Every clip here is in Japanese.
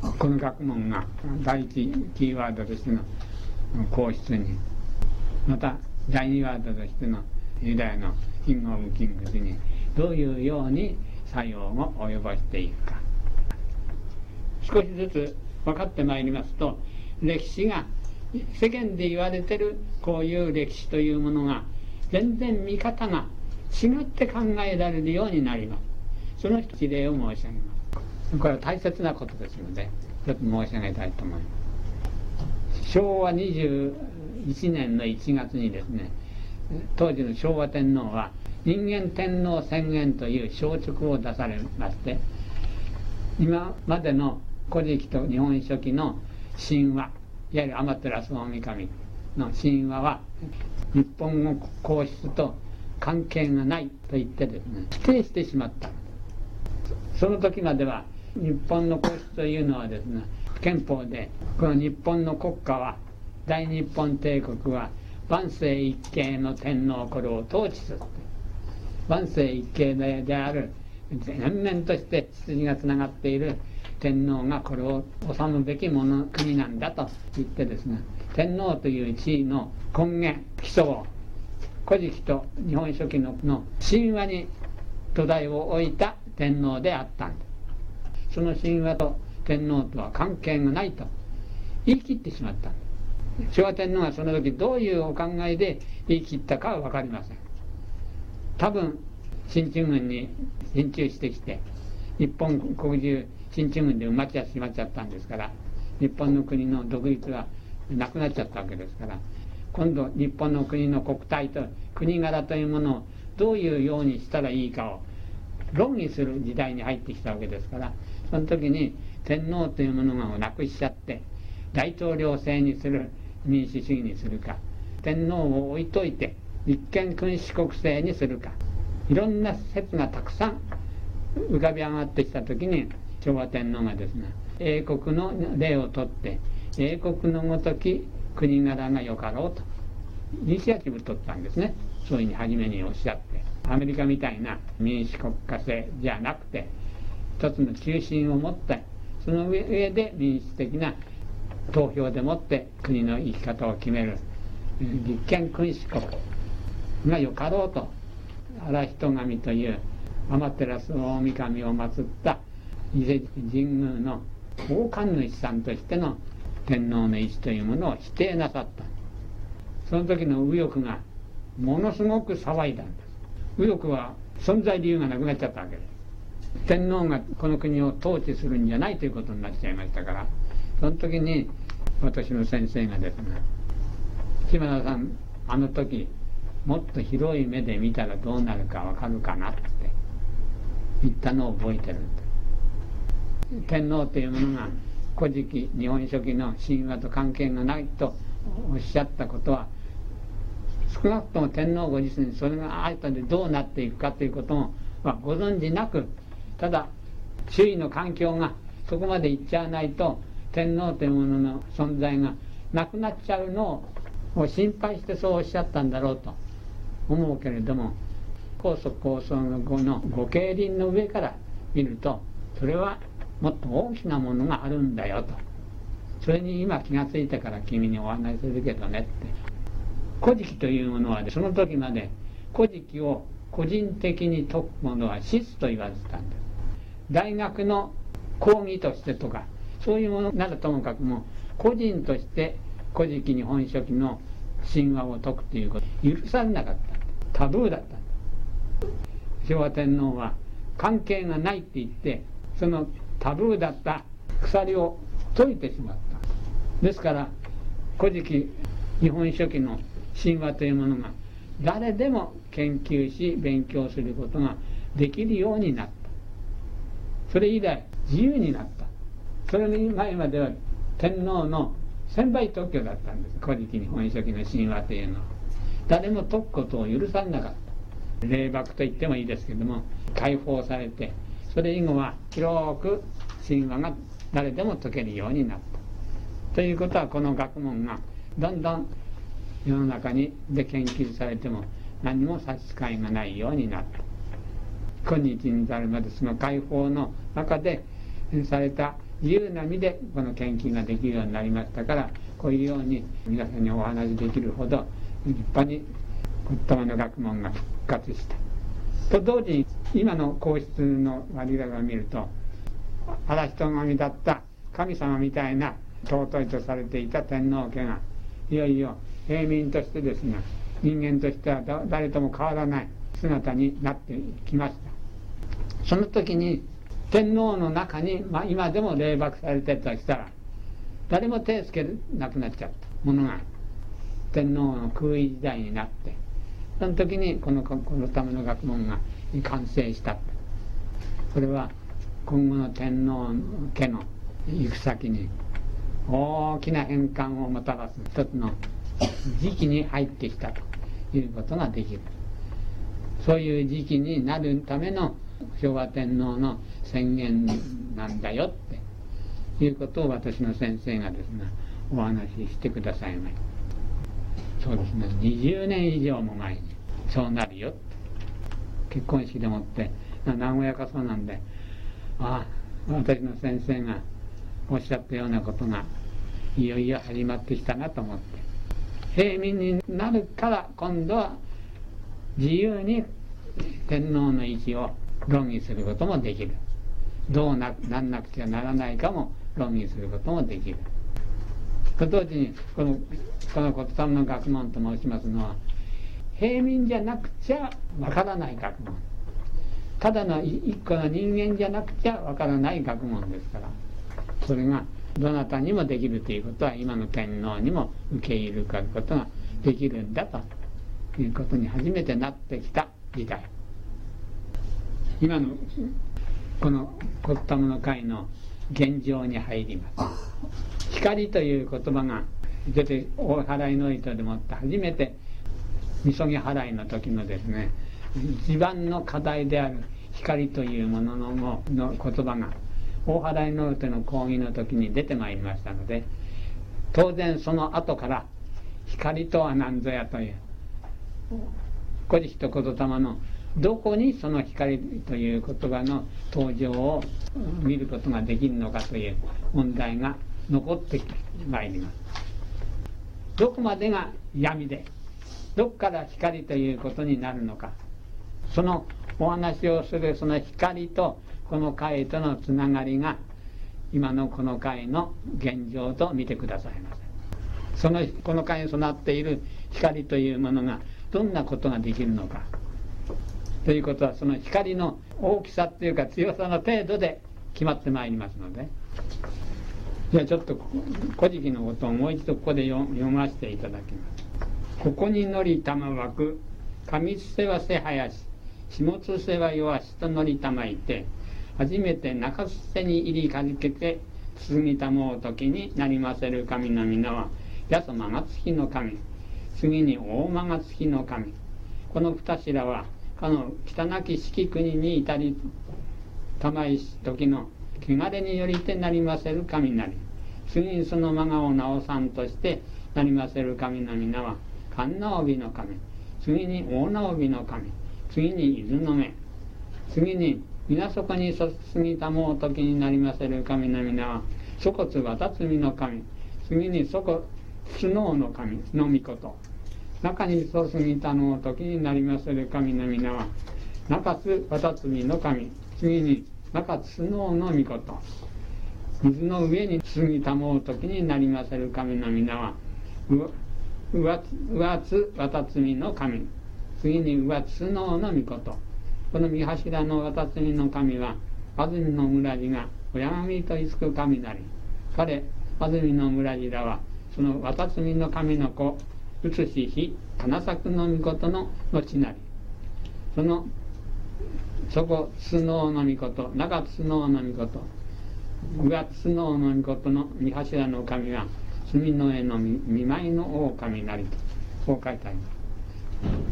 この学問が第一キーワードとしての皇室にまた第二ワードとしてのユダヤのキング・オブ・キングスにどういうように作用を及ぼしていくか。少しずつ分かってまいりますと歴史が世間で言われてるこういう歴史というものが全然見方が違って考えられるようになります。その一例を申し上げます。これは大切なことですのでちょっと申し上げたいと思います。昭和21年の1月にですね当時の昭和天皇は人間天皇宣言という消直を出されまして今までの「古事記」と「日本書紀」の神話いわゆる天照大神の神話は日本の皇室と関係がないと言ってですね否定してしまった。その時までは日本の皇室というのはですね憲法でこの日本の国家は大日本帝国は万世一系の天皇これを統治する。万世一系である連綿として血筋がつながっている天皇がこれを治むべきもの国なんだと言ってですね天皇という地位の根源基礎を古事記と日本書紀のの神話に土台を置いた天皇であったんですその神話と天皇とは関係がないと。言い切ってしまった。昭和天皇がその時どういうお考えで言い切ったかは分かりません。多分進駐軍に進駐してきて日本国中進駐軍で埋まっちゃしまっちゃったんですから日本の国の独立がなくなっちゃったわけですから今度日本の国の国体と国柄というものをどういうようにしたらいいかを論議する時代に入ってきたわけですからその時に天皇というものがなくしちゃって大統領制にする民主主義にするか天皇を置いといて立憲君主国制にするかいろんな説がたくさん浮かび上がってきた時に昭和天皇がですね英国の例をとって英国のごとき国柄がよかろうとイニシアチブ取ったんですね。そういうふうに初めにおっしゃってアメリカみたいな民主国家制じゃなくて一つの中心を持ってその上で民主的な投票でもって国の生き方を決める。立憲君主国がよかろうと荒人神という天照大神を祀った伊勢神宮の大神主さんとしての天皇の意志というものを否定なさった。その時の右翼がものすごく騒いだんです。右翼は存在理由がなくなっちゃったわけです。天皇がこの国を統治するんじゃないということになっちゃいましたからその時に私の先生がですね島田さんあの時もっと広い目で見たらどうなるかわかるかなって言ったのを覚えてるんです天皇というものが古事記日本書紀の神話と関係がないとおっしゃったことは少なくとも天皇ご自身それが後でどうなっていくかということも、まあ、ご存じなくただ周囲の環境がそこまでいっちゃわないと天皇というものの存在がなくなっちゃうのを心配してそうおっしゃったんだろうと思うけれども高祖高僧の後のご経輪の上から見るとそれはもっと大きなものがあるんだよと。それに今気が付いたから君にお話しするけどねって。古事記というものはその時まで古事記を個人的に解くものは質と言われてたんです。大学の講義としてとかそういうものならともかくも個人として古事記日本書紀の神話を解くということ。許されなかった。タブーだった。昭和天皇は関係がないって言ってそのタブーだった。鎖を解いてしまった。ですから古事記日本書紀の神話というものが誰でも研究し勉強することができるようになった。それ以来自由になった。それの前までは天皇の専売特許だったんです。古事記日本書紀の神話というのは。誰も解くことを許さなかった。霊幕と言ってもいいですけども解放されてそれ以後は広く神話が誰でも解けるようになった。ということはこの学問がどんどん世の中にで研究されても何も差し支えがないようになった。今日に至るまでその解放の中でされた自由な意味でこの献金ができるようになりましたからこういうように皆さんにお話しできるほど立派に言霊の学問が復活した。と同時に今の皇室の割りを見ると嵐人神だった神様みたいな尊いとされていた天皇家がいよいよ平民としてですね人間としては誰とも変わらない姿になってきました。その時に天皇の中に、まあ、今でも霊爆されてたとしたら誰も手をつけなくなっちゃった。ものが。天皇の空位時代になって。その時にこのこのための学問が完成した。これは今後の天皇家の行く先に大きな変換をもたらす一つの時期に入ってきたということができる。そういう時期になるための昭和天皇の宣言なんだよっていうことを私の先生がですねお話ししてくださいましたそうですね。20年以上も前にそうなるよって。結婚式でもって名古屋かそうなんで。ああ私の先生がおっしゃったようなことがいよいよ始まってきたなと思って。平民になるから今度は自由に天皇の意思を論議することもできる。どうななんなくちゃならないかも論議することもできる。と同時にこのこの国産の学問と申しますのは平民じゃなくちゃわからない学問。ただの一個の人間じゃなくちゃわからない学問ですからそれがどなたにもできるということは今の天皇にも受け入れることができるんだということに初めてなってきた時代今のこの「コッタムの会」の現状に入ります。光という言葉が出て大払いの糸でもって初めてみそぎ払いの時のですね一番の課題である光というもののの言葉が大払いの手の講義の時に出てまいりましたので当然その後から光とは何ぞやという「古事記と言霊」のどこにその光という言葉の登場を見ることができるのかという問題が残ってまいります。どこまでが闇でどこから光ということになるのか。そのお話をするその光とこの会とのつながりが今のこの会の現状と見てくださいませ。そのこの会に備っている光というものがどんなことができるのか。ということはその光の大きさっていうか強さの程度で決まってまいりますので。じゃあちょっと「古事記」のことをもう一度ここで読ませていただきます「ここに乗り玉枠上津せはせ林下津せは弱しと乗り玉いて初めて中津せに入りかじけて続ぎたもう時になりませる神の皆は八十間が月の神。次に大間が月の神。この二頭はかの汚き四季国に至りたまいし時の汚れによりてなりませる神なり。次にその間がを直さんとしてなりませる神の皆は神直帯の神。次に大直帯の神。次に伊豆の目。次に皆そこにそすぎたもう時になりませる神の皆はそこつ渡つみの神。次にそこスノーの神。の御事。中にそすぎたのを時になりませる神の皆は中津渡つみの神次に中津スノーの御事水の上に過ぎたもう時になりませる神の皆は上津渡つみの神。次に上津スノーの御事この三柱の渡つみの神は安住の村地が親神といつく神なり。彼安住の村地らはその渡つみの神の子写し日花咲の御事の後なり。そのそこスノーの御事中スノーの御事上スノーの御事の三柱の神は墨の絵の見舞いの狼なりとこう書いてあります。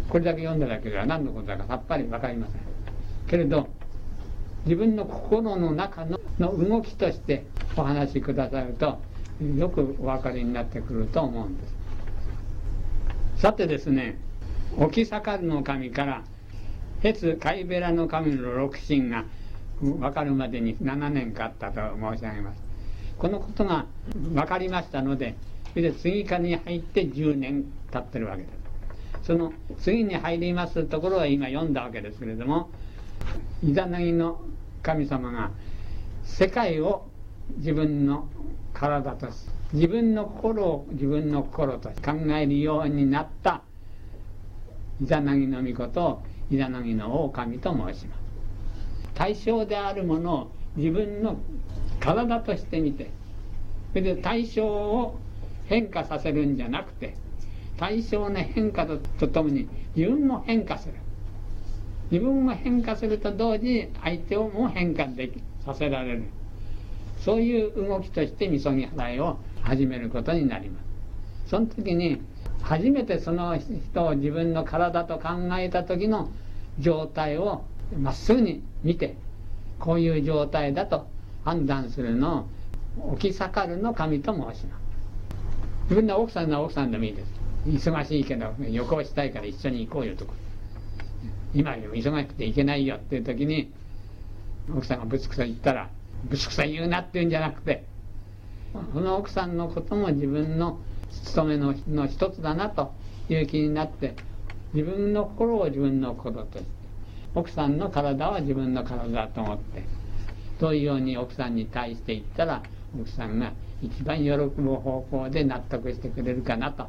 これだけ読んだだけでは何のことだかさっぱり分かりません。けれど自分の心の中の動きとしてお話しくださるとよくお分かりになってくると思うんです。さてですね沖坂の神からヘツ貝ベラの神の六神が分かるまでに7年かったと申し上げます。このことが分かりましたのでそれで次かに入って10年経ってるわけですその次に入りますところは今読んだわけですけれどもイザナギの神様が世界を自分の体とし自分の心を自分の心と考えるようになったイザナギの御事をイザナギの狼と申します。対象であるものを自分の体としてみてそれで対象を変化させるんじゃなくて対象の変化ととともに自分も変化する。自分も変化すると同時に相手をも変化できさせられる。そういう動きとしてみそぎ払いを始めることになります。その時に初めてその人を自分の体と考えた時の状態をまっすぐに見てこういう状態だと判断するのを起き盛るの神と申します。自分の奥さんの奥さんでもいいです。忙しいけど旅行したいから一緒に行こうよとか。今よりも忙しくて行けないよっていう時に奥さんがぶつくさ言ったらぶつくさ言うなっていうんじゃなくてその奥さんのことも自分の務めのの一つだなという気になって自分の心を自分の心として奥さんの体は自分の体だと思ってそういうように奥さんに対して言ったら奥さんが一番喜ぶ方向で納得してくれるかなと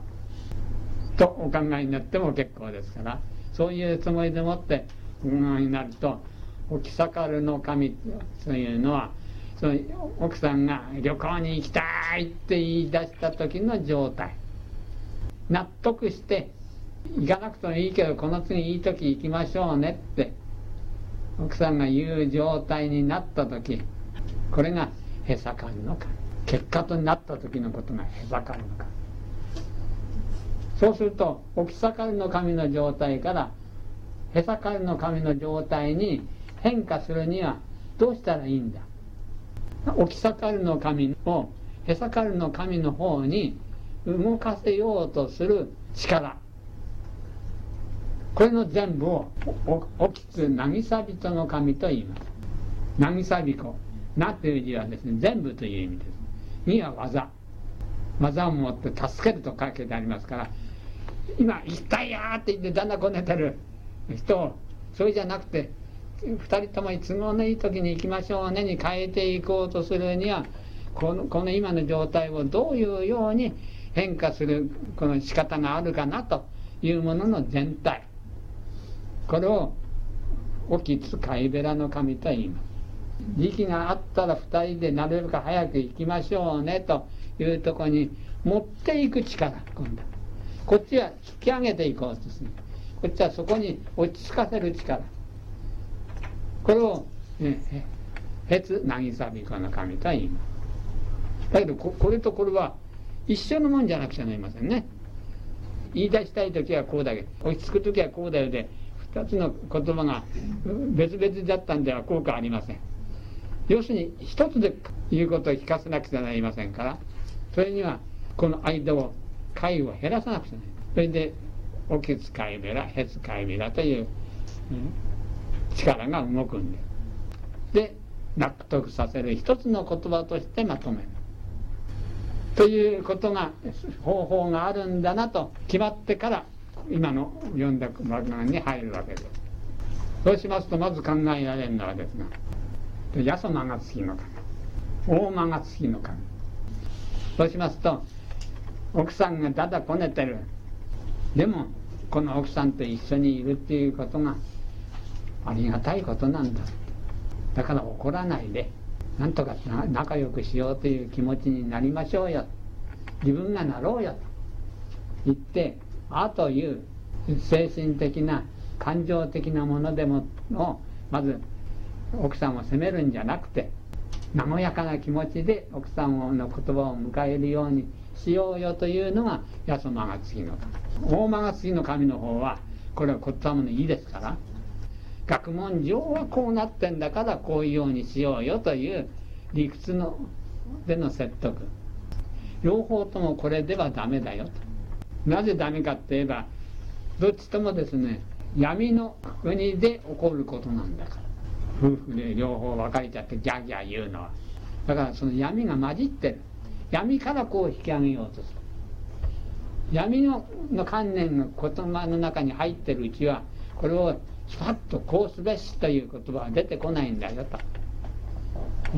とお考えになっても結構ですからそういうつもりでもってお考えになると起き盛るの神というのはその奥さんが旅行に行きたいって言い出した時の状態。納得して行かなくてもいいけどこの次いい時行きましょうねって奥さんが言う状態になった時これがへさかるのか。結果となった時のことがへさかるのか。そうすると起き盛るの神の状態からへさかるの神の状態に変化するにはどうしたらいいんだ？起き盛るの神をへさかるの神の方に動かせようとする力。これの全部を起きつ渚人の神と言います。渚彦なという字はですね全部という意味です。には技。技を持って助けると書けてありますから今行きたいやって言ってだんだんこねてる人それじゃなくて2人とも都合のいい時に行きましょうねに変えていこうとするにはこのこの今の状態をどういうように変化するこの仕方があるかなというものの全体。これを沖津貝べらの神と言います。時期があったら2人でなるべく早く行きましょうねというとこに持っていく力今度。こっちは引き上げていこうとする。こっちはそこに落ち着かせる力。これを、ね、へつ渚美子の神とは言いますだけどこれとこれは一緒のもんじゃなくちゃなりませんね。言い出したい時はこうだけ落ち着く時はこうだよで2つの言葉が別々だったんでは効果ありません。要するに一つで言うことを聞かせなくちゃなりませんからそれにはこの間を回を減らさなくちゃなりません。それで「おけつかいべらへつかいべら」という、うん力が動くんでで納得させる一つの言葉としてまとめる。ということが方法があるんだなと決まってから今の読んだ幕眼に入るわけです。そうしますとまず考えられるのはですが八十間が月の神。大間が月の神。そうしますと奥さんがだだこねてる。でもこの奥さんと一緒にいるっていうことがありがたいことなんだ。だから怒らないで。なんとか仲良くしようという気持ちになりましょうよ。自分がなろうよと。言って「あ」という精神的な感情的なものでもをまず奥さんを責めるんじゃなくて和やかな気持ちで奥さんの言葉を迎えるようにしようよというのが八十間が次の神。大間が次の神の方はこれは言霊のいいですから。学問上はこうなってんだからこういうようにしようよという理屈のでの説得。両方ともこれではダメだよと。なぜダメかって言えばどっちともですね闇の国で起こることなんだから。夫婦で両方分かれちゃってギャーギャー言うのは。だからその闇が混じってる。闇からこう引き上げようとする。闇のの観念の言葉の中に入ってるうちはこれをスパッとこうすべしという言葉は出てこないんだよと。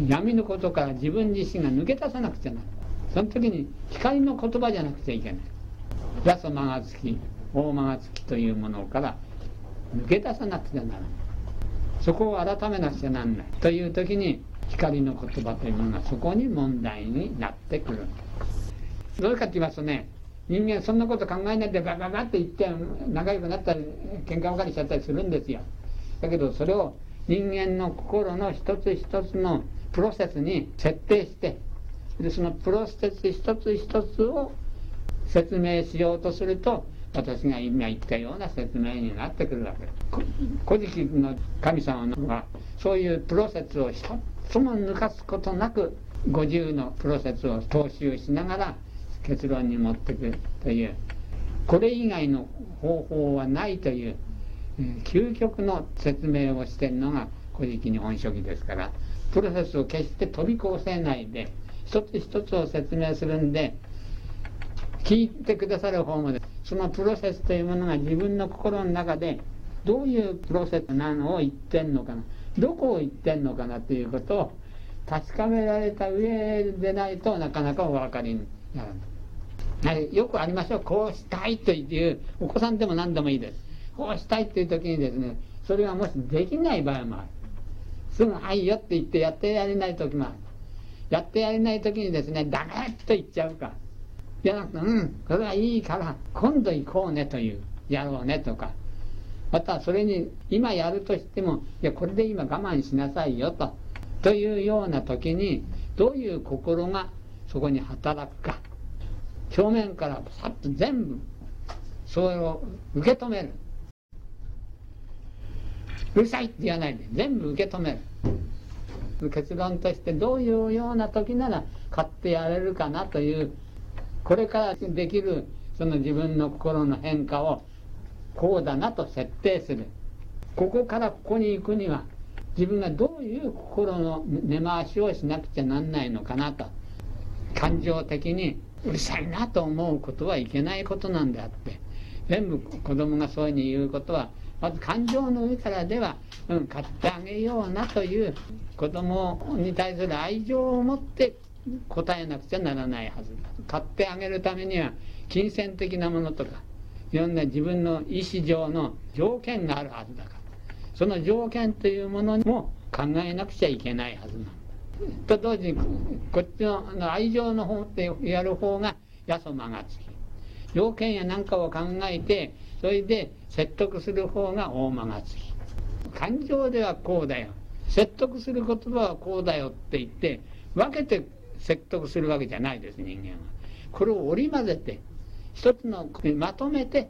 闇のことから自分自身が抜け出さなくちゃならない。その時に光の言葉じゃなくちゃいけない。八十間が月大間が月というものから抜け出さなくちゃならない。そこを改めなくちゃならないという時に光の言葉というものがそこに問題になってくる。どうかと言いますとね人間そんなこと考えないでバババって言って仲良くなったり喧嘩別れしちゃったりするんですよ。だけどそれを人間の心の一つ一つのプロセスに設定してでそのプロセス一つ一つを説明しようとすると私が今言ったような説明になってくるわけ「古事記」の神様はそういうプロセスを一つも抜かすことなく50のプロセスを踏襲しながら結論に持ってくというこれ以外の方法はないという究極の説明をしてるのが「古事記」日本書紀ですからプロセスを決して飛び越せないで一つ一つを説明するんで聞いてくださる方もそのプロセスというものが自分の心の中でどういうプロセスなのを言ってんのかなどこを言ってんのかなということを確かめられた上でないとなかなかお分かりにならない。よくありましょう。こうしたいというお子さんでも何でもいいです。こうしたいという時にですねそれがもしできない場合もある。すぐ「はいよ」って言ってやってやれない時もある。やってやれない時にですねダメと言っちゃうか。じゃなくてうんこれはいいから今度行こうねというやろうねとか。またそれに今やるとしてもいやこれで今我慢しなさいよと。というような時にどういう心がそこに働くか。表面からさっと全部それを受け止める。うるさいって言わないで全部受け止める。結論としてどういうような時なら買ってやれるかなというこれからできるその自分の心の変化をこうだなと設定する。ここからここに行くには自分がどういう心の根回しをしなくちゃなんないのかなと。感情的にうるさいなと思うことはいけないことなんであって全部子供がそういうふうに言うことはまず感情の上からでは、うん、買ってあげようなという子供に対する愛情を持って答えなくちゃならないはずだ。買ってあげるためには金銭的なものとかいろんな自分の意思上の条件があるはずだから。その条件というものも考えなくちゃいけないはずなんだと同時にこっちの愛情の方ってやる方がやそ間がつき条件や何かを考えてそれで説得する方が大間がつき。感情ではこうだよ。説得する言葉はこうだよって言って分けて説得するわけじゃないです人間は。これを織り交ぜて一つのまとめて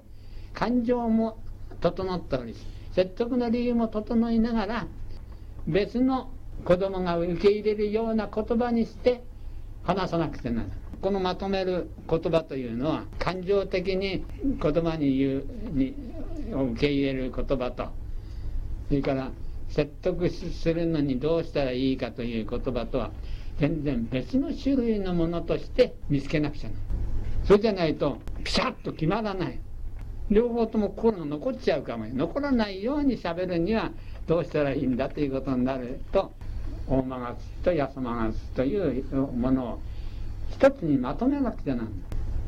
感情も整っており説得の理由も整いながら別の子供が受け入れるような言葉にして話さなくてならないこのまとめる言葉というのは感情的に言葉に言うに受け入れる言葉と。それから説得するのにどうしたらいいかという言葉とは全然別の種類のものとして見つけなくちゃならそれじゃないとピシャッと決まらない。両方とも心が残っちゃうかも。残らないようにしゃべるにはどうしたらいいんだということになると大間がつと安間がつというものを一つにまとめなくちゃなんだ。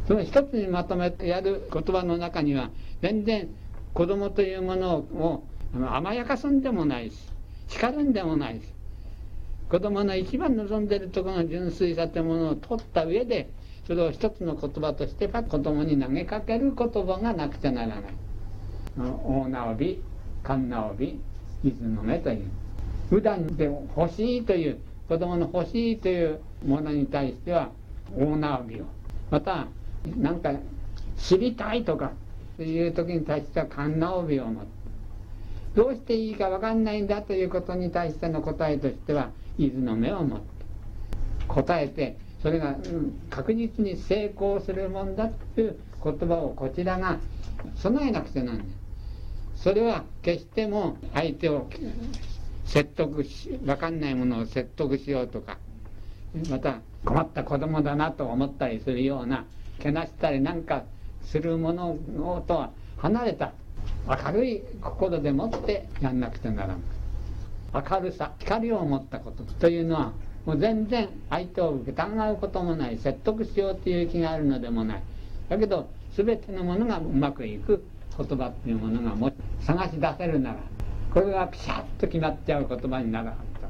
その一つにまとめてやる言葉の中には全然子供というものを甘やかすんでもないし叱るんでもないし子供の一番望んでるところの純粋さというものを取った上でそれを一つの言葉としては子供に投げかける言葉がなくちゃならない。大直び神直び水の目という。普段でも欲しいという子供の欲しいというものに対しては大縄びを。また何か知りたいとかという時に対しては神縄びを持ってどうしていいか分かんないんだということに対しての答えとしては伊豆の目を持って答えてそれが、確実に成功するもんだという言葉をこちらが備えなくちゃなんですそれは決しても相手を説得し分かんないものを説得しようとかまた困った子供だなと思ったりするようなけなしたりなんかするものとは離れた明るい心でもってやんなくてならない明るさ光を持ったことというのはもう全然相手を疑うこともない説得しようという気があるのでもない。だけど全てのものがうまくいく言葉っていうものがも探し出せるならこれがピシャッと決まっちゃう言葉にならなかっ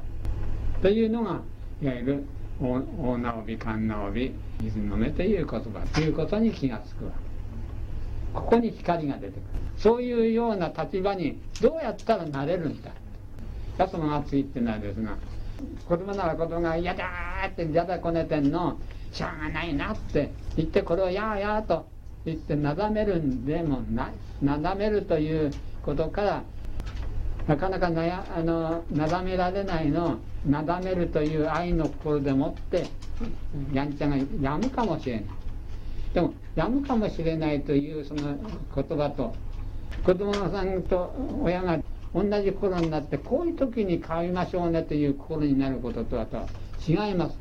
た。というのがいわゆる大直び勘直び水の目という言葉ということに気がつくわここに光が出てくる。そういうような立場にどうやったらなれるんだ。やそのがついっていのはですが子供なら子供が嫌だーってじゃだこねてんのしょうがないなって言ってこれをやーやーと言ってなだめるんでもない。なだめるということからなかなかなやあのなだめられないのなだめるという愛の心でもってやんちゃがやむかもしれない。でもやむかもしれないというその言葉と子供さんと親が同じ心になってこういう時に買いましょうねという心になることとはとは違います。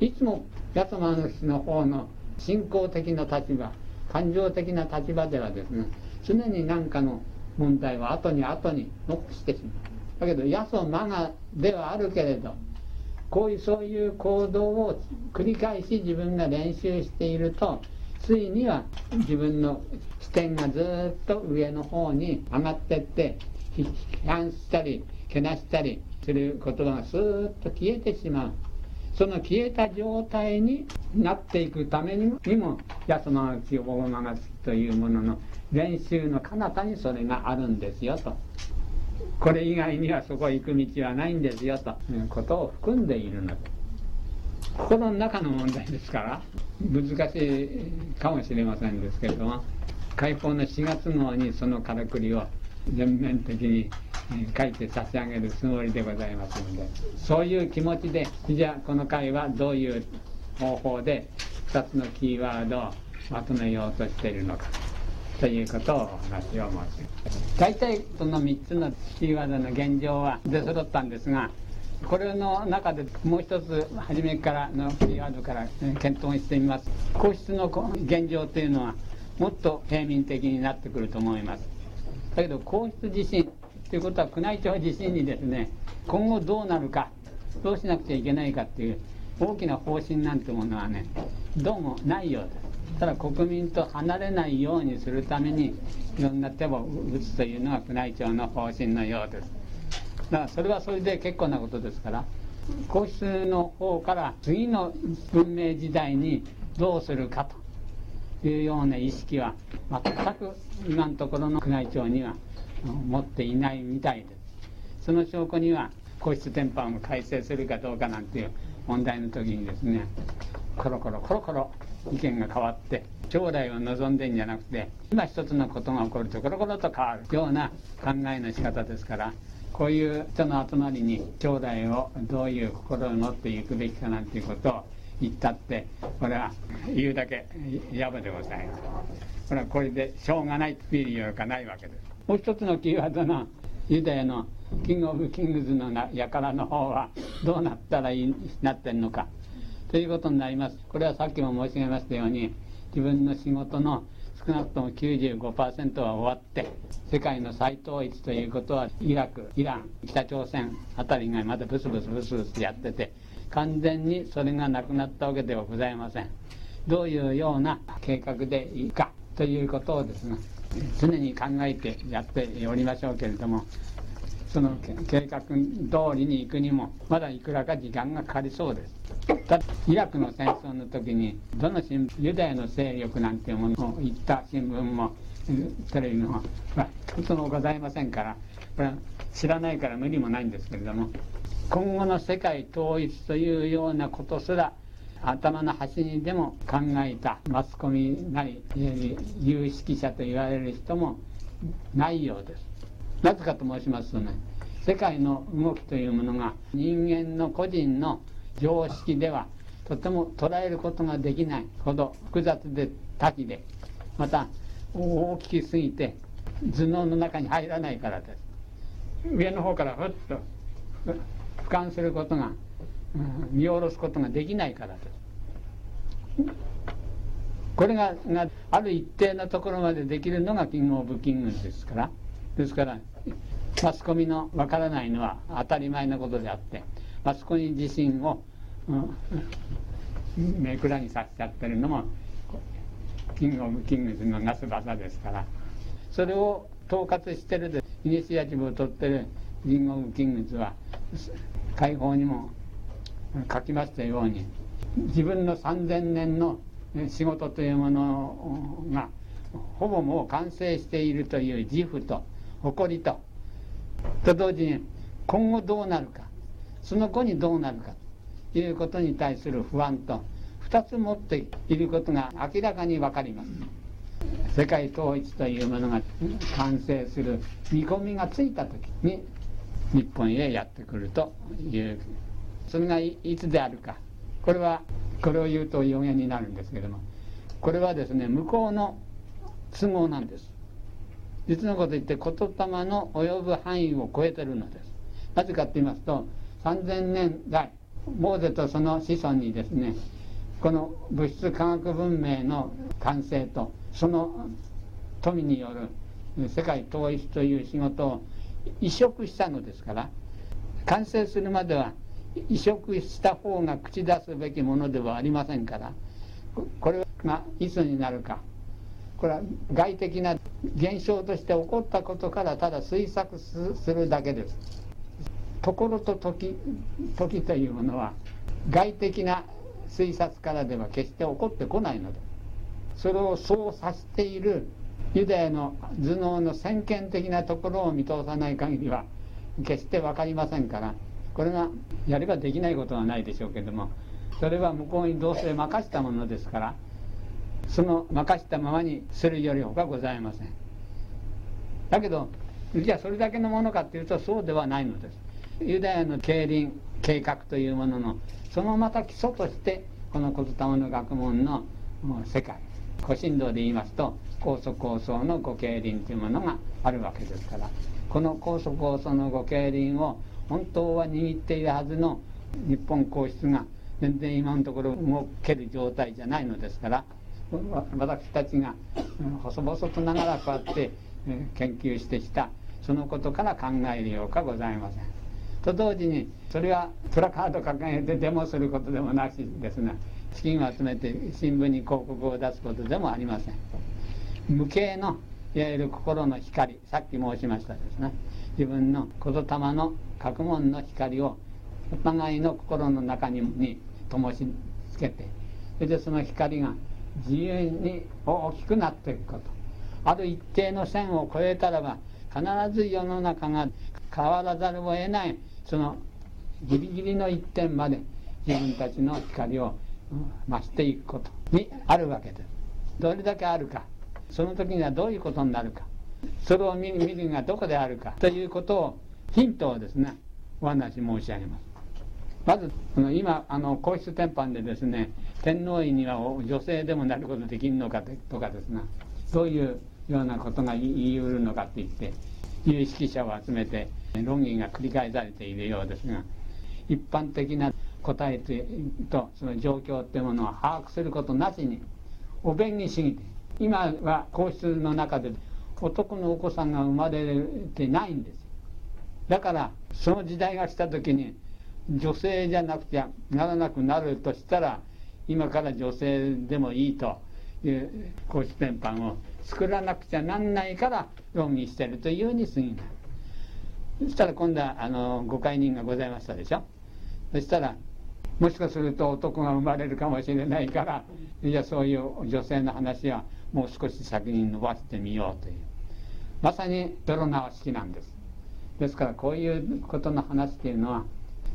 いつも八つの主の方の信仰的な立場感情的な立場ではですね常に何かの問題は後に後に残してしまうだけど八そマガではあるけれどこういうそういう行動を繰り返し自分が練習しているとついには自分の視点がずっと上の方に上がってって批判したりけなしたりすることがスーッと消えてしまう。その消えた状態になっていくためにもにも安間大間月というものの練習の彼方にそれがあるんですよと。これ以外にはそこへ行く道はないんですよと。いうことを含んでいるので心の中の問題ですから難しいかもしれませんですけれども解放の4月号にそのからくりを全面的に書いて差し上げるつもりでございますのでそういう気持ちでじゃあこの回はどういう方法で2つのキーワードをまとめようとしているのか。ということをお話を申し大体その3つのキーワードの現状は出揃ったんですがこれの中でもう一つ初めからのキーワードから検討してみます。皇室の現状というのはもっと平民的になってくると思います。だけど皇室自身ということは宮内庁自身にですね今後どうなるかどうしなくちゃいけないかっていう大きな方針なんてものはねどうもないようです。ただ国民と離れないようにするためにいろんな手を打つというのが宮内庁の方針のようです。だからそれはそれで結構なことですから皇室の方から次の文明時代にどうするかというような意識は全く今のところの宮内庁には持っていないみたいです。その証拠には皇室典範を改正するかどうかなんていう問題の時にですねコロコロコロコロ意見が変わって将来を望んでんじゃなくて今一つのことが起こるとコロコロと変わるような考えの仕方ですからこういう人の集まりに将来をどういう心を持っていくべきかなんていうことを言ったってこれは言うだけやぶでございます。これはこれでしょうがないというよりかないわけです。もう一つのキーワードのユダヤのキングオブ・キングズの輩の方はどうなったらいいなってんのか。ということになります。これはさっきも申し上げましたように自分の仕事の少なくとも95%は終わって世界の再統一ということはイラクイラン北朝鮮あたりがまだブスブスブスブスやってて完全にそれがなくなったわけではございません。どういうような計画でいいかということをですね常に考えてやっておりましょうけれどもその計画通りに行くにもまだいくらか時間がかかりそうですただイラクの戦争の時にどの新ユダヤの勢力なんていうものを言った新聞もテレビも、まあ、一つもございませんからこれは知らないから無理もないんですけれども今後の世界統一というようなことすら頭の端にでも考えたマスコミなり有識者と言われる人もないようですなぜかと申しますとね世界の動きというものが人間の個人の常識ではとても捉えることができないほど複雑で多岐でまた大きすぎて頭脳の中に入らないからです。上の方からふっと俯瞰することが見下ろすことができないからです。これががある一定のところまでできるのがキング・オブ・キングですからですからマスコミのわからないのは当たり前のことであってマスコミ自身を、うん、めくらにさせちゃってるのもキング・オブ・キングズのなす技ですからそれを統括してるイニシアチブを取ってるキング・オブ・キングズは会報にも書きましたように自分の3000年の仕事というものがほぼもう完成しているという自負と誇りと。と同時に今後どうなるか。その後にどうなるか。ということに対する不安と。2つ持っていることが明らかに分かります。世界統一というものが完成する見込みがついた時に日本へやってくるという。それがいつであるか。これはこれを言うと予言になるんですけども。これはですね向こうの都合なんです。実のこと言って言霊の及ぶ範囲を超えてるのです。なぜかって言いますと3000年代モーゼとその子孫にですねこの物質科学文明の完成とその富による世界統一という仕事を移植したのですから完成するまでは移植した方が口出すべきものではありませんからこれがいつになるかこれは外的な現象として起こったことからただ推測するだけです。ところと時時というものは外的な推察からでは決して起こってこないのでそれをそうさせているユダヤの頭脳の先見的なところを見通さない限りは決して分かりませんからこれがやればできないことはないでしょうけどもそれは向こうにどうせ任したものですからその任したままにするより他ございません。だけどじゃあそれだけのものかっていうとそうではないのです。ユダヤの経輪計画というもののそのまた基礎としてこの言霊の学問のもう世界古神道で言いますと高祖高僧の御経輪というものがあるわけですからこの高祖高僧の御経輪を本当は握っているはずの日本皇室が全然今のところ動ける状態じゃないのですから私たちが細々とながらこうやって研究してきたそのことから考えるようかございません。と同時にそれはプラカード掲げてデモすることでもなしですが資金を集めて新聞に広告を出すことでもありません。無形のいわゆる心の光さっき申しましたですね自分の言霊の学問の光をお互いの心の中に灯しつけてそれでその光が自由に大きくなっていくこと。ある一定の線を越えたらば必ず世の中が変わらざるを得ないそのギリギリの一点まで自分たちの光を増していくことにあるわけですどれだけあるか。その時にはどういうことになるか。それを見るがどこであるか。ということをヒントをですねお話申し上げます。まず今あの皇室典範でですね天皇院には女性でもなることできるのかとかですねどういうようなことが言い得るのかって言って有識者を集めて論議が繰り返されているようですが一般的な答えとその状況っていうものを把握することなしにお弁に過ぎて今は皇室の中で男のお子さんが生まれてないんです。だからその時代が来た時に女性じゃなくちゃならなくなるとしたら今から女性でもいいという皇室典範を作らなくちゃなんないから論議してるというに過ぎないそしたら今度はあのご解任がございましたでしょ？そしたらもしかすると男が生まれるかもしれないからいやそういう女性の話はもう少し先に伸ばしてみようという。まさに泥縄式なんです。ですからこういうことの話っていうのは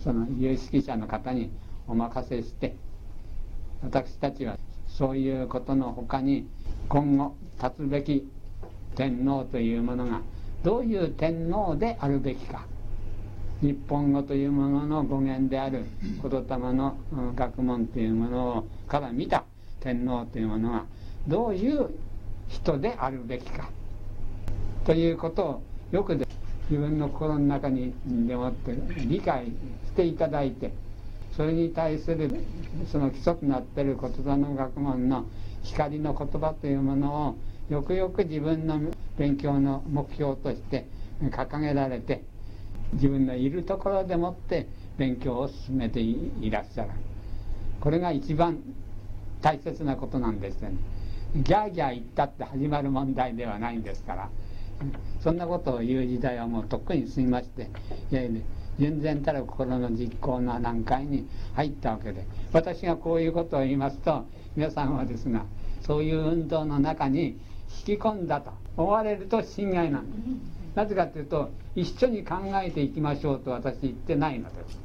その有識者の方にお任せして私たちはそういうことのほかに今後立つべき天皇というものがどういう天皇であるべきか。日本語というものの語源である言霊の学問というものから見た天皇というものがどういう人であるべきか。ということをよく自分の心の中にでもって理解していただいてそれに対するその基礎となっている言葉の学問の光の言葉というものをよくよく自分の勉強の目標として掲げられて自分のいるところでもって勉強を進めていらっしゃる。これが一番大切なことなんですよね。ギャーギャー言ったって始まる問題ではないんですから。そんなことを言う時代はもうとっくに済みましていやいや全然たる心の実行の段階に入ったわけで。私がこういうことを言いますと皆さんはですがそういう運動の中に引き込んだと思われると侵害なんです。なぜかというと一緒に考えていきましょうと私言ってないのです。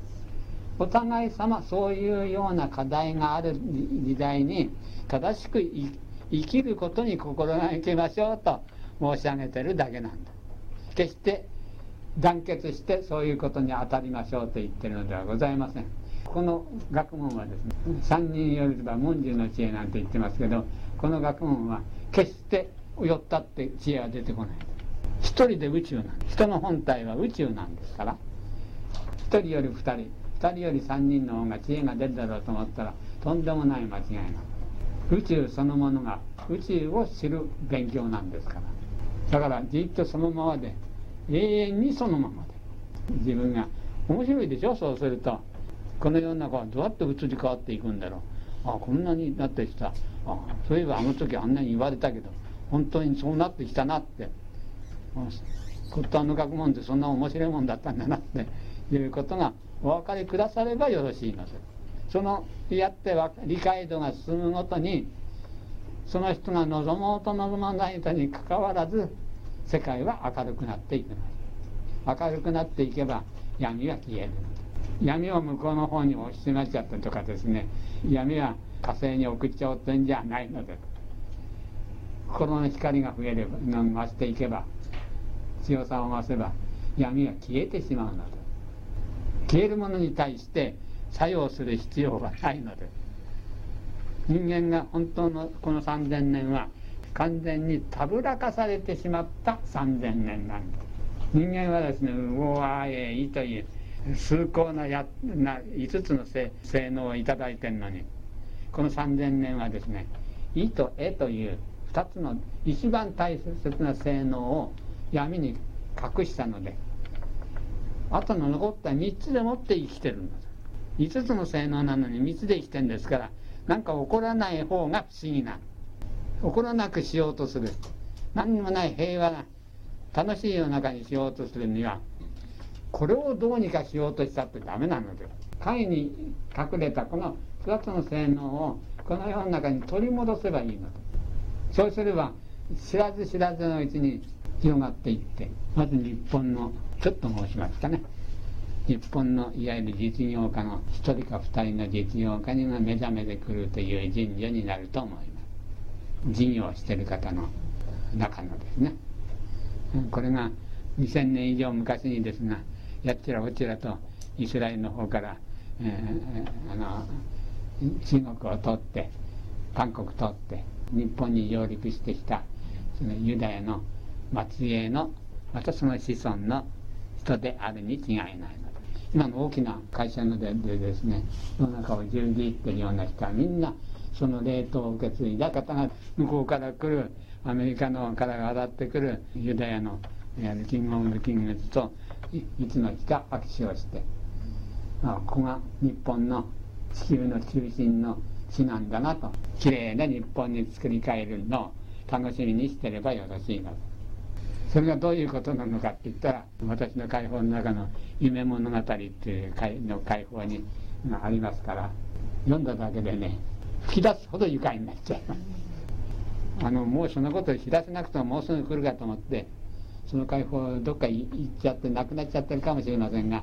お互い様そういうような課題がある時代に正しく生きることに心がけましょうと申し上げてるだけなんだ。決して団結してそういうことに当たりましょうと言ってるのではございません。この学問はですね三人よりば文殊の知恵なんて言ってますけどこの学問は決して寄ったって知恵は出てこない。一人で宇宙なん人の本体は宇宙なんですから一人より二人二人より三人の方が知恵が出るだろうと思ったらとんでもない間違いな宇宙そのものが宇宙を知る勉強なんですから。だからじっとそのままで永遠にそのままで。自分が面白いでしょ？そうすると。この世の中はどうやって移り変わっていくんだろう？あこんなになってきた。あそういえばあの時あんなに言われたけど本当にそうなってきたなって。骨董の学問ってそんな面白いもんだったんだなって。いうことがお分かりくださればよろしいのです。そのやって理解度が進むごとにその人が望もうと望まないとにかかわらず世界は明るくなっていきます。明るくなっていけば闇は消える。闇を向こうの方に押しまっちゃったとかですね。闇は火星に送っちゃおうってんじゃないので心の光が増えれば増していけば強さを増せば闇は消えてしまうので消えるものに対して作用する必要はないので人間が本当のこの3000年は完全にたぶらかされてしまった3000年なんです人間はですね「うおあえい」という崇高なやな5つの性性能を頂いてるのに。この3000年はですね「い」と「え」という2つの一番大切な性能を闇に隠したのであとの残った3つでもって生きてるんです5つの性能なのに3つで生きてるんですからなんか起こらない方が不思議な。起こらなくしようとする。何にもない平和な楽しい世の中にしようとするにはこれをどうにかしようとしたってダメなので影に隠れたこの2つの性能をこの世の中に取り戻せばいいので。そうすれば知らず知らずのうちに広がっていってまず日本のちょっと申しますかね。日本のいわゆる実業家の1人か2人の実業家にが目覚めてくるという神社になると思います。事業をしてる方の中のですね。これが2000年以上昔にですがやっちらおちらとイスラエルの方から、えー、あの中国を通って韓国通って日本に上陸してきたそのユダヤの末裔のまたその子孫の人であるに違いないの。で今の大きな会社のででですね世の中を牛耳ってるような人はみんなその霊統を受け継いだ方が向こうから来るアメリカのから渡ってくるユダヤのキング・オブ・キングズといつの日か握手をして、あ、ここが日本の地球の中心の地なんだなときれいな日本に作り変えるのを楽しみにしてればよろしいなと。それがどういうことなのかって言ったら私の解放の中の「夢物語」っていうの解放にありますから読んだだけでね吹き出すほど愉快になっちゃいます。あのもうそんなこと知らせなくてももうすぐ来るかと思ってその解放どっか行っちゃってなくなっちゃってるかもしれませんが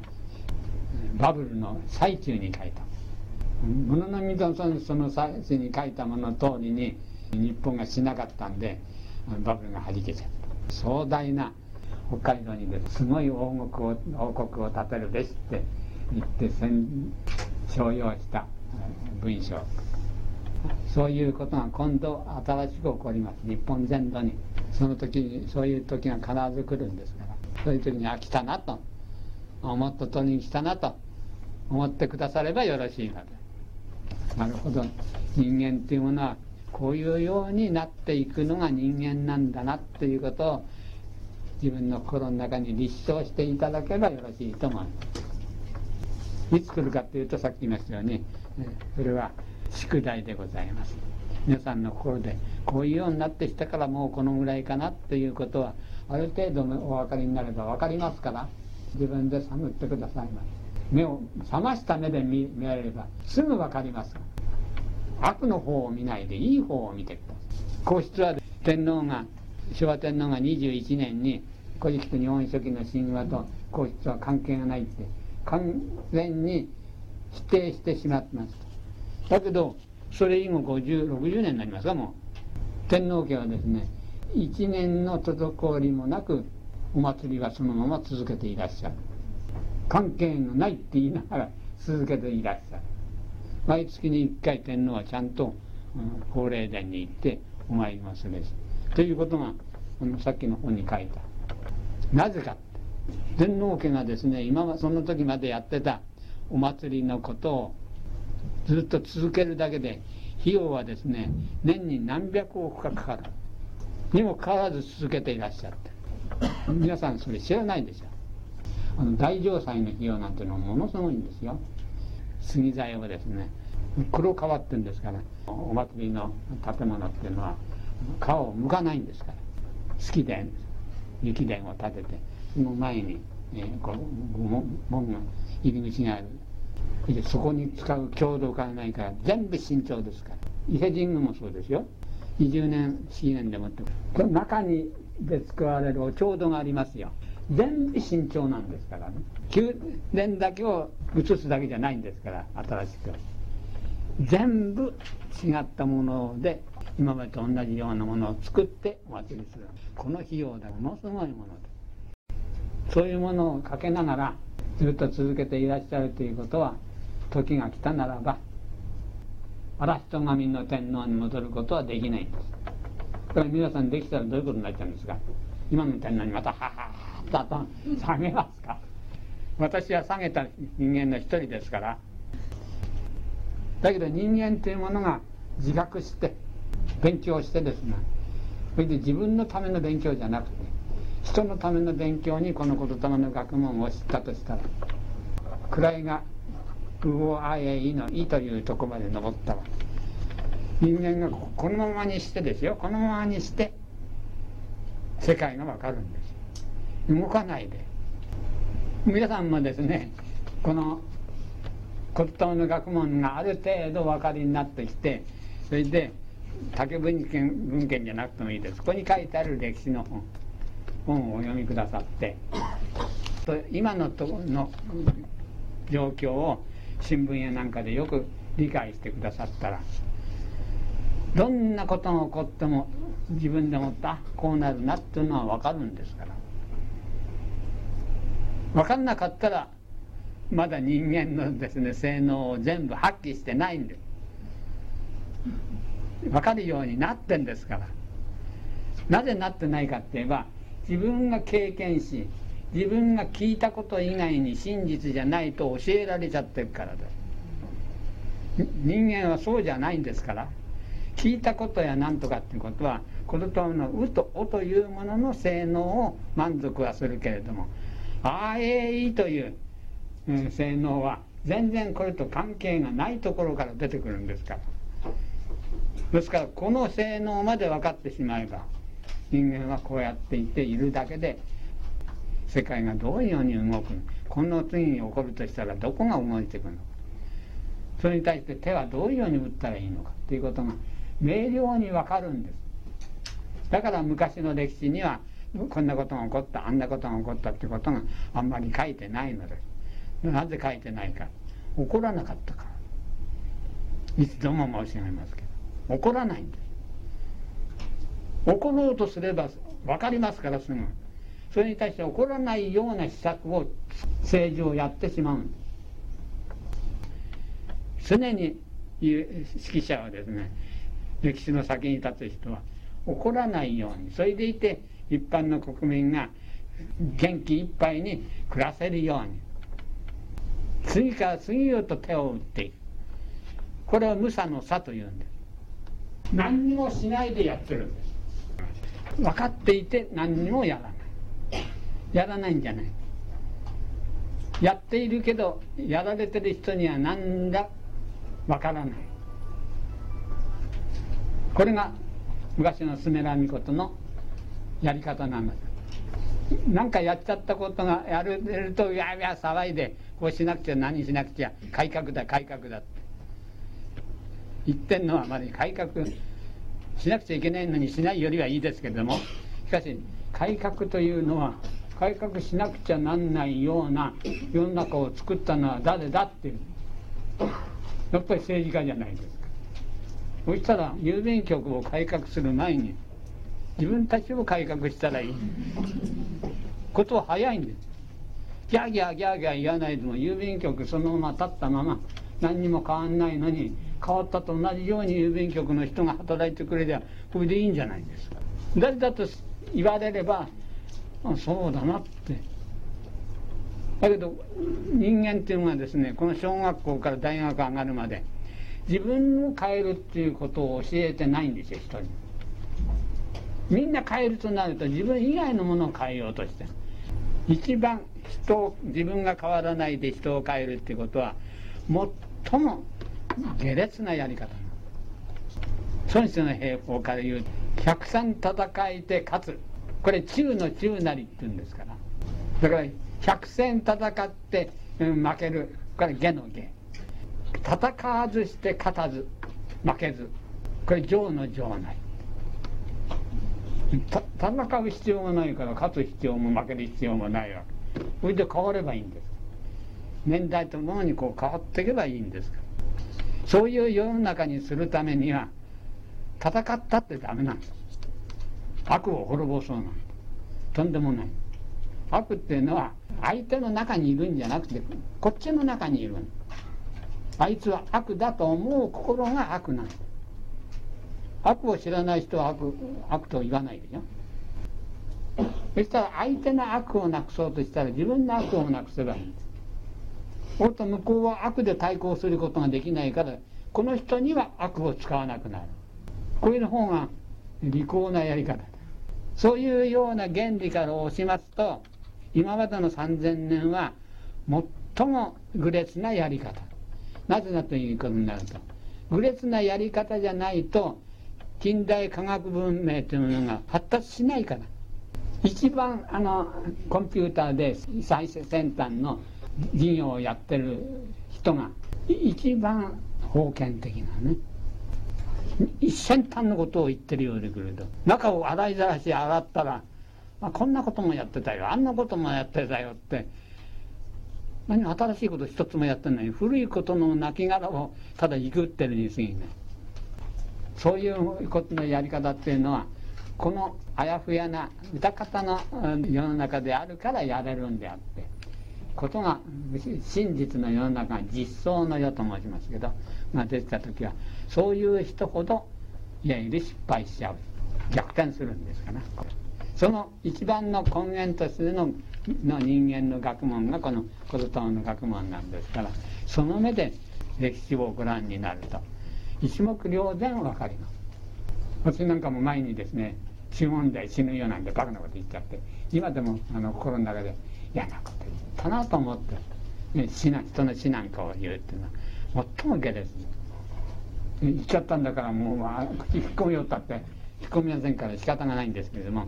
バブルの最中に書いた。ものの見とその最中に書いたもの通りに日本がしなかったんでバブルがはじけちゃった。壮大な北海道にですごい王国を王国を建てるべしって言って商用した文章。そういうことが今度新しく起こります。日本全土に。その時にそういう時が必ず来るんですから。そういう時にあ来たなと。思ったとに来たなと。思ってくださればよろしいので。なるほど。人間っていうものはこういうようになっていくのが人間なんだなっていうことを自分の心の中に立証していただければよろしいと思います。いつ来るかっていうとさっき言いましたようにそれは宿題でございます。皆さんの心でこういうようになってきたからもうこのぐらいかなっていうことはある程度のお分かりになれば分かりますから自分で探ってくださいま目を覚ました目で見見られればすぐ分かります悪の方を見ないでいい方を見てください。皇室は天皇が昭和天皇が21年に「古事記」と日本書紀の神話と皇室は関係がないって完全に否定してしまってます。だけどそれ以後5060年になりますかもう。天皇家はですね1年の滞りもなくお祭りはそのまま続けていらっしゃる。関係のないって言いながら続けていらっしゃる。毎月に1回天皇はちゃんと、うん、法令殿に行ってお参りますですということがこのさっきの本に書いた。なぜか天皇家がですね今はその時までやってたお祭りのことをずっと続けるだけで費用はですね年に何百億かかかる。にもかかわらず続けていらっしゃって皆さんそれ知らないでしょ。あの大城祭の費用なんていうのはものすごいんですよ。杉材をですね黒変わってんですからお祭りの建物っていうのは皮を剥かないんですから。月殿雪殿を建ててその前に、えー、こう門が入り口があるそこに使う郷土からないから全部慎重ですから。伊勢神宮もそうですよ。20年4年でもって。この中にで使われるお浄土がありますよ。全部慎重なんですからね。宮殿だけを移すだけじゃないんですから新しく全部違ったもので今までと同じようなものを作ってお祭りする。この費用でものすごいもので。そういうものをかけながらずっと続けていらっしゃるということは時が来たならば嵐と神の天皇に戻ることはできないんです。だから皆さんできたらどういうことになっちゃうんですか？今の天皇にまたははっと下げますか私は下げた人間の一人ですからだけど人間というものが自覚して勉強してですねそれで自分のための勉強じゃなくて人のための勉強にこの言霊の学問を知ったとしたら位が「うおあえい」の「い」というとこまで登ったわ。人間がこのままにしてですよ。このままにして世界がわかるんです。動かないで。皆さんもですねこの骨董の学問がある程度お分かりになってきてそれで竹文献文献じゃなくてもいいです。ここに書いてある歴史の本。本をお読みくださって。今のとの状況を新聞やなんかでよく理解してくださったらどんなことが起こっても自分でもったこうなるなっていうのは分かるんですから。分かんなかったらまだ人間のですね性能を全部発揮してないんで。す分かるようになってんですから。なぜなってないかって言えば自分が経験し自分が聞いたこと以外に真実じゃないと教えられちゃってるからです人間はそうじゃないんですから。聞いたことや何とかってことはこのとの「う」と「お」というものの性能を満足はするけれども「あえい」という、うん、性能は全然これと関係がないところから出てくるんですから。ですからこの性能まで分かってしまえば人間はこうやっていているだけで世界がどういうように動くのこの次に起こるとしたらどこが動いていくのか。それに対して手はどういうように打ったらいいのかということが明瞭にわかるんです。だから昔の歴史にはこんなことが起こったあんなことが起こったってことがあんまり書いてないのです。なぜ書いてないか。起こらなかったから。いつでも申し上げますけど。起こらないんです。起ころうとすれば分かりますからすぐ。それに対して起こらないような施策を政治をやってしまうんです。常に指揮者はですね歴史の先に立つ人は起こらないように。それでいて一般の国民が元気いっぱいに暮らせるように。次から次へと手を打っていく。これを無差の差というんです。何にもしないでやってるんです。分かっていて何にもやらない。やらないんじゃない。やっているけどやられてる人には何らわからない。これが昔のスメラミコトのやり方なんです何かやっちゃったことがやれるとやや騒いでこうしなくちゃ何しなくちゃ改革だ改革だって。言ってんのはまだ改革しなくちゃいけないのにしないよりはいいですけれども。しかし改革というのは改革しなくちゃなんないような世の中を作ったのは誰だっていうやっぱり政治家じゃないですか。そしたら郵便局を改革する前に自分たちを改革したらいい。ことは早いんです。ギャーギャーギャーギャー言わないでも郵便局そのまま立ったまま何にも変わんないのに変わったと同じように郵便局の人が働いてくれりゃこれでいいんじゃないですか。誰だと言われればあそうだなって。だけど人間っていうのはですねこの小学校から大学上がるまで自分を変えるっていうことを教えてないんですよ人。にみんな変えるとなると自分以外のものを変えようとして。一番人自分が変わらないで人を変えるっていうことは最も下劣なやり方。孫子の兵法から言う百戦戦いて勝つ。これ中の中なりって言うんですから。だから百戦戦って、負ける。これ下の下。戦わずして勝たず負けず。これ上の上なり。戦う必要もないから勝つ必要も負ける必要もないわけ。それで変わればいいんです。年代とともにこう変わっていけばいいんですから。そういう世の中にするためには戦ったってダメなんです悪を滅ぼそうなんとんでもない。悪っていうのは相手の中にいるんじゃなくてこっちの中にいるあいつは悪だと思う心が悪なん悪を知らない人は悪悪と言わないでしょ。そしたら相手の悪をなくそうとしたら自分の悪をなくせばいいんですおと向こうは悪で対抗することができないからこの人には悪を使わなくなる。こういう方が利口なやり方。だそういうような原理から押しますと今までの3000年は最も愚劣なやり方。なぜだということになると愚劣なやり方じゃないと近代科学文明というものが発達しないから。一番あのコンピューターで最先端の事業をやってる人が一番封建的なね一先端のことを言ってるようでくると。中を洗いざらし洗ったら、まあ、こんなこともやってたよ。あんなこともやってたよって。何新しいこと一つもやってない。古いことの亡骸をただいくってるに過ぎない。そういうことのやり方っていうのはこのあやふやな歌方の世の中であるからやれるんであって。ことが真実の世の中が実相の世と申しますけどが出てた時はそういう人ほどいわゆる失敗しちゃう。逆転するんですかな。その一番の根源としてのの人間の学問がこの小僧の学問なんですからその目で歴史をご覧になると。一目瞭然分かります。私なんかも前にですね死問題死ぬよなんてバカなこと言っちゃって今でもあの心の中で嫌なこと言ったなと思って、ね、死な人の死なんかを言うっていうのは最も下劣言っちゃったんだからもう、まあ、引っ込みよったって引っ込みませんから仕方がないんですけれども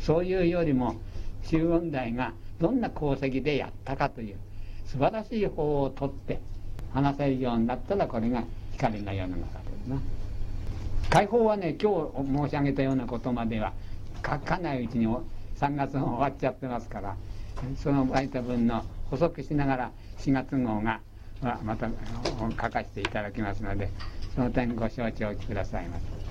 そういうよりも周恩代がどんな功績でやったかという素晴らしい方を取って話せるようになったらこれが光の世の中ですな。解放はね今日申し上げたようなことまでは書かないうちに3月も終わっちゃってますからその書いた分の補足しながら4月号がまた書かせていただきますのでその点ご承知おきくださいませ。